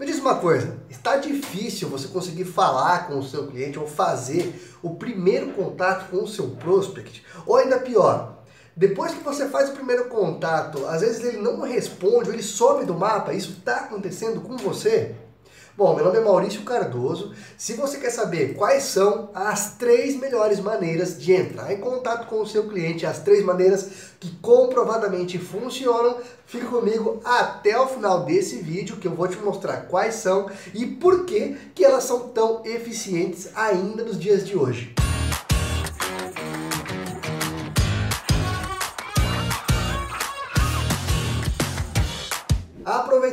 Me diz uma coisa, está difícil você conseguir falar com o seu cliente ou fazer o primeiro contato com o seu prospect? Ou ainda pior, depois que você faz o primeiro contato, às vezes ele não responde ou ele some do mapa, isso está acontecendo com você? Bom, meu nome é Maurício Cardoso. Se você quer saber quais são as três melhores maneiras de entrar em contato com o seu cliente, as três maneiras que comprovadamente funcionam, fica comigo até o final desse vídeo que eu vou te mostrar quais são e por que, que elas são tão eficientes ainda nos dias de hoje.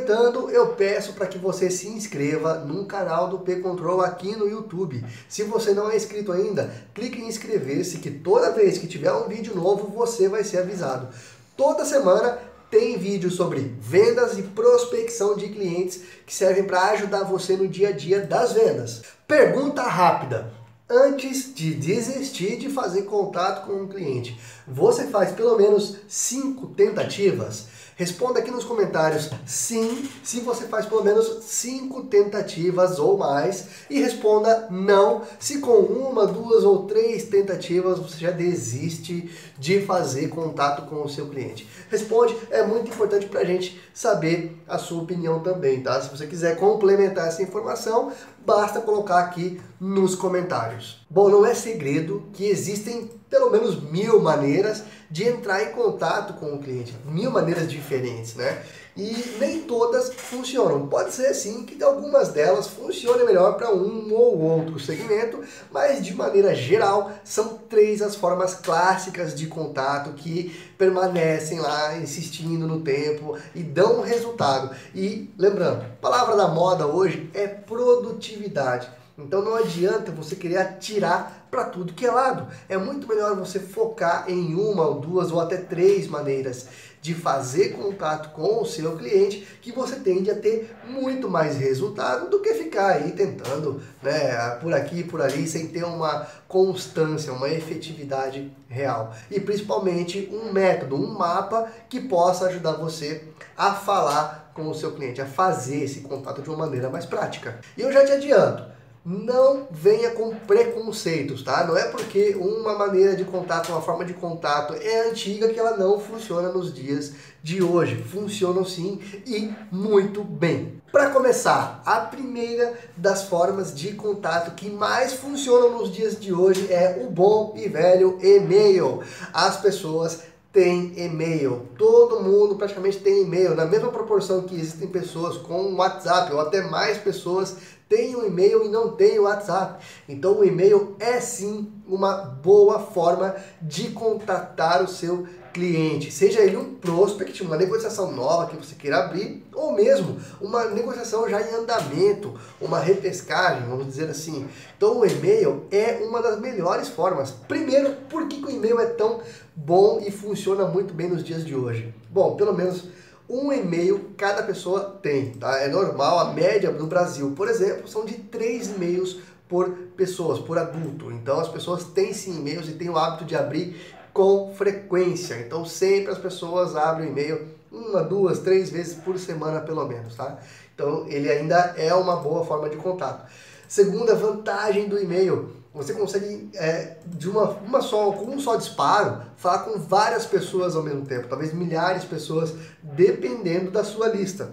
Aproveitando, eu peço para que você se inscreva no canal do P-Control aqui no YouTube. Se você não é inscrito ainda, clique em inscrever-se que toda vez que tiver um vídeo novo, você vai ser avisado. Toda semana tem vídeo sobre vendas e prospecção de clientes que servem para ajudar você no dia a dia das vendas. Pergunta rápida. Antes de desistir de fazer contato com um cliente, você faz pelo menos cinco tentativas? Responda aqui nos comentários sim, se você faz pelo menos cinco tentativas ou mais. E responda não, se com uma, duas ou três tentativas você já desiste de fazer contato com o seu cliente. Responde, é muito importante para a gente saber a sua opinião também, tá? Se você quiser complementar essa informação, basta colocar aqui nos comentários. Bom, não é segredo que existem pelo menos mil maneiras de entrar em contato com o cliente, mil maneiras diferentes, né? E nem todas funcionam. Pode ser sim que algumas delas funcionem melhor para um ou outro segmento, mas de maneira geral são três as formas clássicas de contato que permanecem lá insistindo no tempo e dão resultado. E lembrando, palavra da moda hoje é produtividade. Então não adianta você querer atirar para tudo que é lado. É muito melhor você focar em uma ou duas ou até três maneiras de fazer contato com o seu cliente que você tende a ter muito mais resultado do que ficar aí tentando, né, por aqui por ali sem ter uma constância, uma efetividade real. E principalmente um método, um mapa que possa ajudar você a falar com o seu cliente, a fazer esse contato de uma maneira mais prática. E eu já te adianto, não venha com preconceitos, tá? Não é porque uma maneira de contato, uma forma de contato é antiga que ela não funciona nos dias de hoje. Funcionam sim e muito bem. Para começar, a primeira das formas de contato que mais funcionam nos dias de hoje é o bom e velho e-mail. As pessoas tem e-mail. Todo mundo praticamente tem e-mail. Na mesma proporção que existem pessoas com WhatsApp ou até mais pessoas tem um e-mail e não tem o WhatsApp. Então o e-mail é sim uma boa forma de contatar o seu cliente, seja ele um prospect, uma negociação nova que você queira abrir, ou mesmo uma negociação já em andamento, uma repescagem, vamos dizer assim. Então o e-mail é uma das melhores formas. Primeiro, por que, que o e-mail é tão bom e funciona muito bem nos dias de hoje? Bom, pelo menos um e-mail cada pessoa tem, tá? É normal, a média no Brasil, por exemplo, são de três e-mails por pessoas, por adulto. Então as pessoas têm sim e-mails e têm o hábito de abrir com frequência. Então sempre as pessoas abrem o e-mail uma, duas, três vezes por semana pelo menos, tá? Então ele ainda é uma boa forma de contato. Segunda vantagem do e-mail, você consegue, é, de uma, uma só, com um só disparo, falar com várias pessoas ao mesmo tempo, talvez milhares de pessoas, dependendo da sua lista.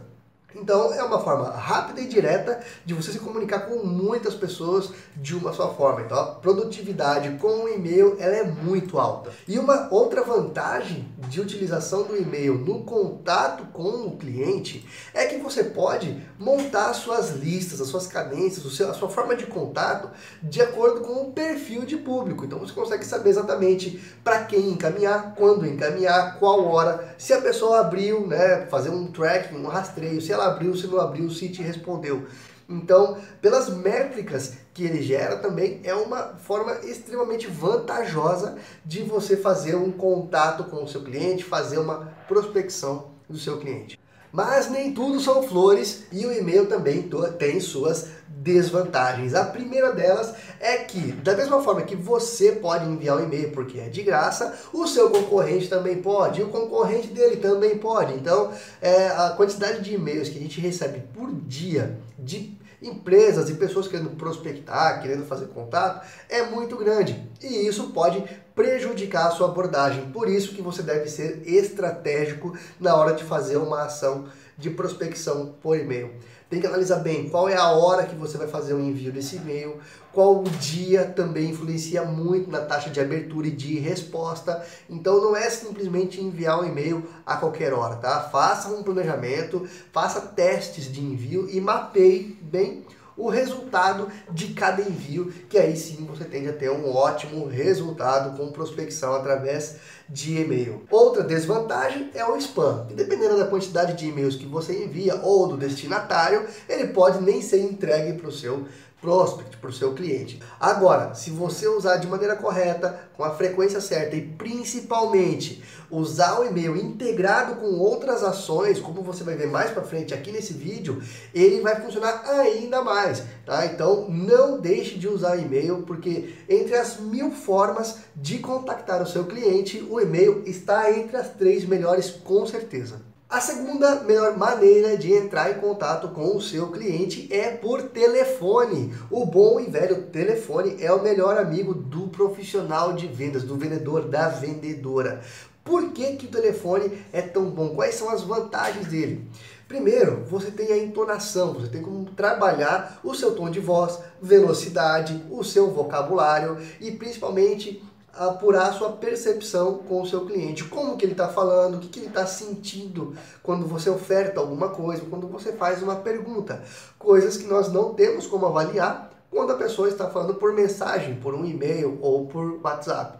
Então é uma forma rápida e direta de você se comunicar com muitas pessoas de uma só forma. Então a produtividade com o e-mail ela é muito alta. E uma outra vantagem de utilização do e-mail no contato com o cliente é que você pode montar suas listas, as suas cadências, a sua forma de contato de acordo com o perfil de público. Então você consegue saber exatamente para quem encaminhar, quando encaminhar, qual hora, se a pessoa abriu, né, fazer um tracking, um rastreio, se abriu, se não abriu, se te respondeu. Então, pelas métricas que ele gera também é uma forma extremamente vantajosa de você fazer um contato com o seu cliente, fazer uma prospecção do seu cliente. Mas nem tudo são flores e o e-mail também tem suas desvantagens. A primeira delas é que, da mesma forma que você pode enviar um e-mail porque é de graça, o seu concorrente também pode, e o concorrente dele também pode. Então, é, a quantidade de e-mails que a gente recebe por dia de empresas e pessoas querendo prospectar, querendo fazer contato, é muito grande. E isso pode prejudicar a sua abordagem. Por isso que você deve ser estratégico na hora de fazer uma ação de prospecção por e-mail. Tem que analisar bem qual é a hora que você vai fazer o envio desse e-mail, qual o dia também influencia muito na taxa de abertura e de resposta. Então não é simplesmente enviar um e-mail a qualquer hora, tá? Faça um planejamento, faça testes de envio e mapeie bem o resultado de cada envio, que aí sim você tende a ter um ótimo resultado com prospecção através de e-mail. Outra desvantagem é o spam, que dependendo da quantidade de e-mails que você envia ou do destinatário, ele pode nem ser entregue para o seu prospect, para o seu cliente. Agora, se você usar de maneira correta, com a frequência certa e principalmente usar o e-mail integrado com outras ações, como você vai ver mais para frente aqui nesse vídeo, ele vai funcionar ainda mais, tá? Então não deixe de usar e-mail, porque entre as mil formas de contactar o seu cliente, o e-mail está entre as três melhores com certeza. A segunda melhor maneira de entrar em contato com o seu cliente é por telefone. O bom e velho telefone é o melhor amigo do profissional de vendas, do vendedor, da vendedora. Por que, que o telefone é tão bom? Quais são as vantagens dele? Primeiro, você tem a entonação, você tem como trabalhar o seu tom de voz, velocidade, o seu vocabulário e principalmente apurar a sua percepção com o seu cliente. Como que ele está falando, o que, que ele está sentindo quando você oferta alguma coisa, quando você faz uma pergunta. Coisas que nós não temos como avaliar quando a pessoa está falando por mensagem, por um e-mail ou por WhatsApp.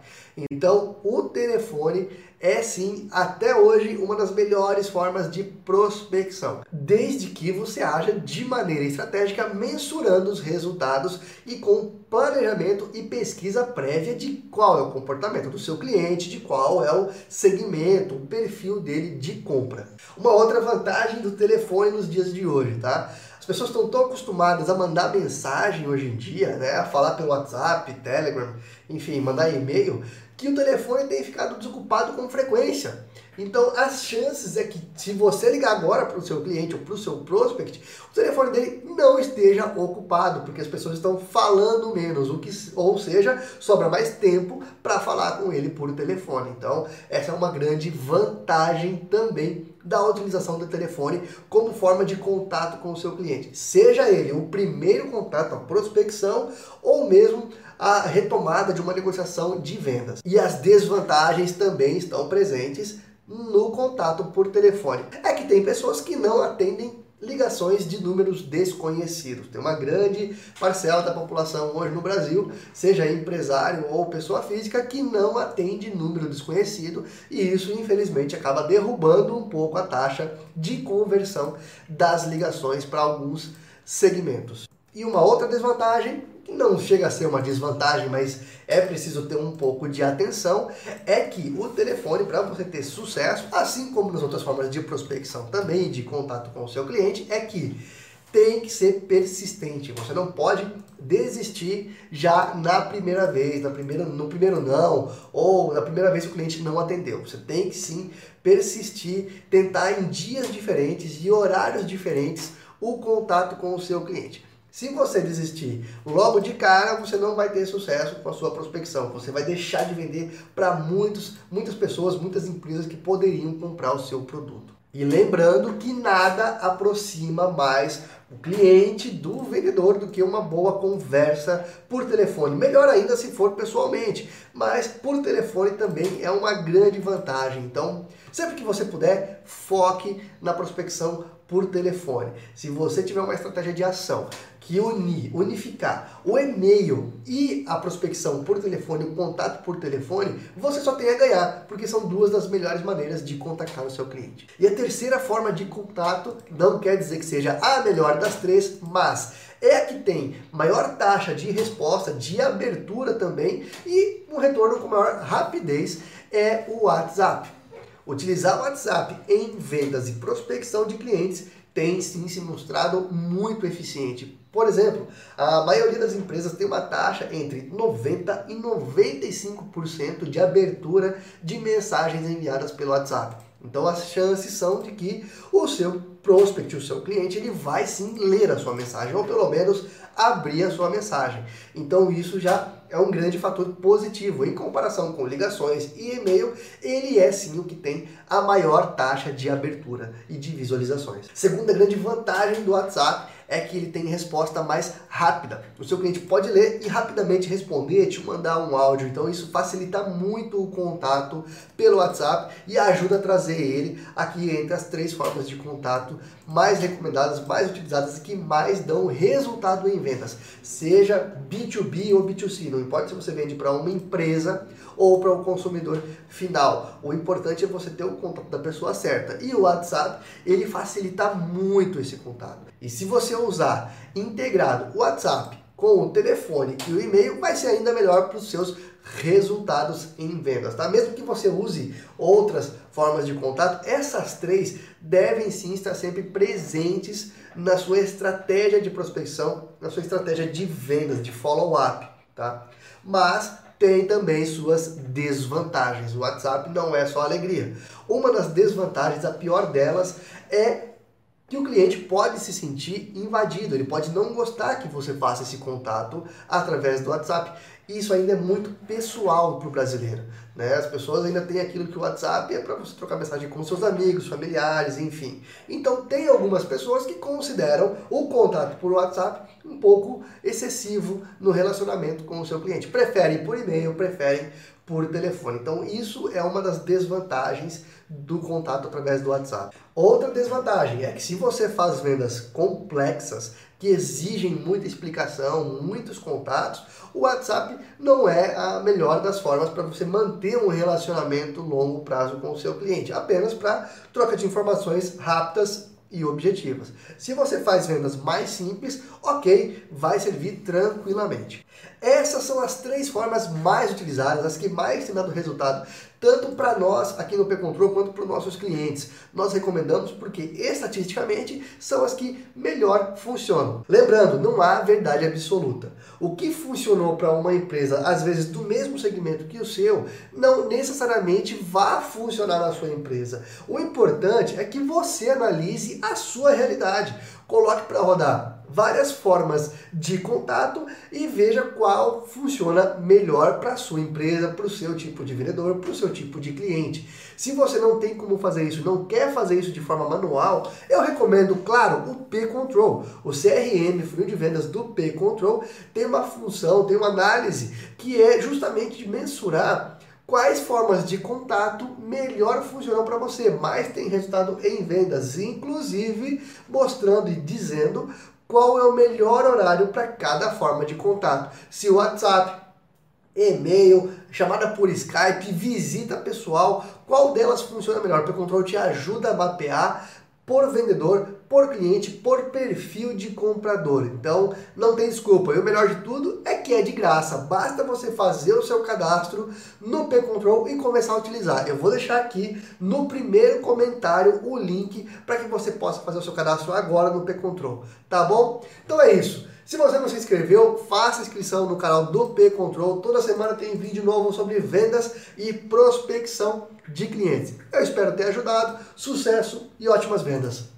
Então, o telefone é sim, até hoje, uma das melhores formas de prospecção, desde que você haja de maneira estratégica, mensurando os resultados e com planejamento e pesquisa prévia de qual é o comportamento do seu cliente, de qual é o segmento, o perfil dele de compra. Uma outra vantagem do telefone nos dias de hoje, tá? As pessoas estão tão acostumadas a mandar mensagem hoje em dia, né? A falar pelo WhatsApp, Telegram, enfim, mandar e-mail, que o telefone tem ficado desocupado com frequência. Então, as chances é que se você ligar agora para o seu cliente ou para o seu prospect, o telefone dele não esteja ocupado, porque as pessoas estão falando menos, o que, ou seja, sobra mais tempo para falar com ele por telefone. Então, essa é uma grande vantagem também da utilização do telefone como forma de contato com o seu cliente. Seja ele o primeiro contato, a prospecção, ou mesmo a retomada de uma negociação de vendas. E as desvantagens também estão presentes no contato por telefone. É que tem pessoas que não atendem ligações de números desconhecidos. Tem uma grande parcela da população hoje no Brasil, seja empresário ou pessoa física, que não atende número desconhecido e isso, infelizmente, acaba derrubando um pouco a taxa de conversão das ligações para alguns segmentos. E uma outra desvantagem que não chega a ser uma desvantagem, mas é preciso ter um pouco de atenção, é que o telefone, para você ter sucesso, assim como nas outras formas de prospecção também, de contato com o seu cliente, é que tem que ser persistente. Você não pode desistir já na primeira vez, na primeira, no primeiro não, ou na primeira vez o cliente não atendeu. Você tem que sim persistir, tentar em dias diferentes e horários diferentes o contato com o seu cliente. Se você desistir logo de cara, você não vai ter sucesso com a sua prospecção. Você vai deixar de vender para muitos, muitas pessoas, muitas empresas que poderiam comprar o seu produto. E lembrando que nada aproxima mais o cliente do vendedor do que uma boa conversa por telefone. Melhor ainda se for pessoalmente, mas por telefone também é uma grande vantagem. Então, sempre que você puder, foque na prospecção por telefone. Se você tiver uma estratégia de ação que unir, unificar o e-mail e a prospecção por telefone, o contato por telefone, você só tem a ganhar, porque são duas das melhores maneiras de contactar o seu cliente. E a terceira forma de contato não quer dizer que seja a melhor das três, mas é a que tem maior taxa de resposta, de abertura também e um retorno com maior rapidez é o WhatsApp. Utilizar o WhatsApp em vendas e prospecção de clientes tem sim se mostrado muito eficiente. Por exemplo, a maioria das empresas tem uma taxa entre 90% e 95% de abertura de mensagens enviadas pelo WhatsApp. Então as chances são de que o seu prospect, o seu cliente, ele vai sim ler a sua mensagem, ou pelo menos abrir a sua mensagem. Então isso já é um grande fator positivo. Em comparação com ligações e e-mail, ele é sim o que tem a maior taxa de abertura e de visualizações. Segunda grande vantagem do WhatsApp é que ele tem resposta mais rápida. O seu cliente pode ler e rapidamente responder, te mandar um áudio. Então isso facilita muito o contato pelo WhatsApp e ajuda a trazer ele aqui entre as três formas de contato mais recomendadas, mais utilizadas e que mais dão resultado em vendas. Seja B2B ou B2C, não importa se você vende para uma empresa ou para o consumidor final. O importante é você ter o contato da pessoa certa. E o WhatsApp, ele facilita muito esse contato. E se você usar integrado o WhatsApp com o telefone e o e-mail, vai ser ainda melhor para os seus resultados em vendas, tá? Mesmo que você use outras formas de contato, essas três devem sim estar sempre presentes na sua estratégia de prospecção, na sua estratégia de vendas, de follow-up, tá? Mas tem também suas desvantagens. O WhatsApp não é só alegria. Uma das desvantagens, a pior delas, é que o cliente pode se sentir invadido, ele pode não gostar que você faça esse contato através do WhatsApp. Isso ainda é muito pessoal para o brasileiro. Né? As pessoas ainda têm aquilo que o WhatsApp é para você trocar mensagem com seus amigos, familiares, enfim. Então tem algumas pessoas que consideram o contato por WhatsApp um pouco excessivo no relacionamento com o seu cliente. Preferem por e-mail, preferem por telefone. Então isso é uma das desvantagens do contato através do WhatsApp. Outra desvantagem é que se você faz vendas complexas, que exigem muita explicação, muitos contatos, o WhatsApp não é a melhor das formas para você manter um relacionamento longo prazo com o seu cliente, apenas para troca de informações rápidas e objetivas. Se você faz vendas mais simples, ok, vai servir tranquilamente. Essas são as três formas mais utilizadas, as que mais têm dado resultado, tanto para nós aqui no P-Control quanto para os nossos clientes. Nós recomendamos porque estatisticamente são as que melhor funcionam. Lembrando, não há verdade absoluta. O que funcionou para uma empresa, às vezes do mesmo segmento que o seu, não necessariamente vai funcionar na sua empresa. O importante é que você analise a sua realidade. Coloque para rodar várias formas de contato e veja qual funciona melhor para sua empresa, para o seu tipo de vendedor, para o seu tipo de cliente. Se você não tem como fazer isso, não quer fazer isso de forma manual, eu recomendo, claro, o P-Control. O CRM, funil de vendas do P-Control, tem uma função, tem uma análise que é justamente de mensurar quais formas de contato melhor funcionam para você, mais tem resultado em vendas, inclusive mostrando e dizendo qual é o melhor horário para cada forma de contato. Se o WhatsApp, e-mail, chamada por Skype, visita pessoal, qual delas funciona melhor? O Control te ajuda a mapear por vendedor, por cliente, por perfil de comprador. Então, não tem desculpa. E o melhor de tudo é que é de graça. Basta você fazer o seu cadastro no P-Control e começar a utilizar. Eu vou deixar aqui no primeiro comentário o link para que você possa fazer o seu cadastro agora no P-Control. Tá bom? Então é isso. Se você não se inscreveu, faça inscrição no canal do P-Control. Toda semana tem vídeo novo sobre vendas e prospecção de clientes. Eu espero ter ajudado. Sucesso e ótimas vendas!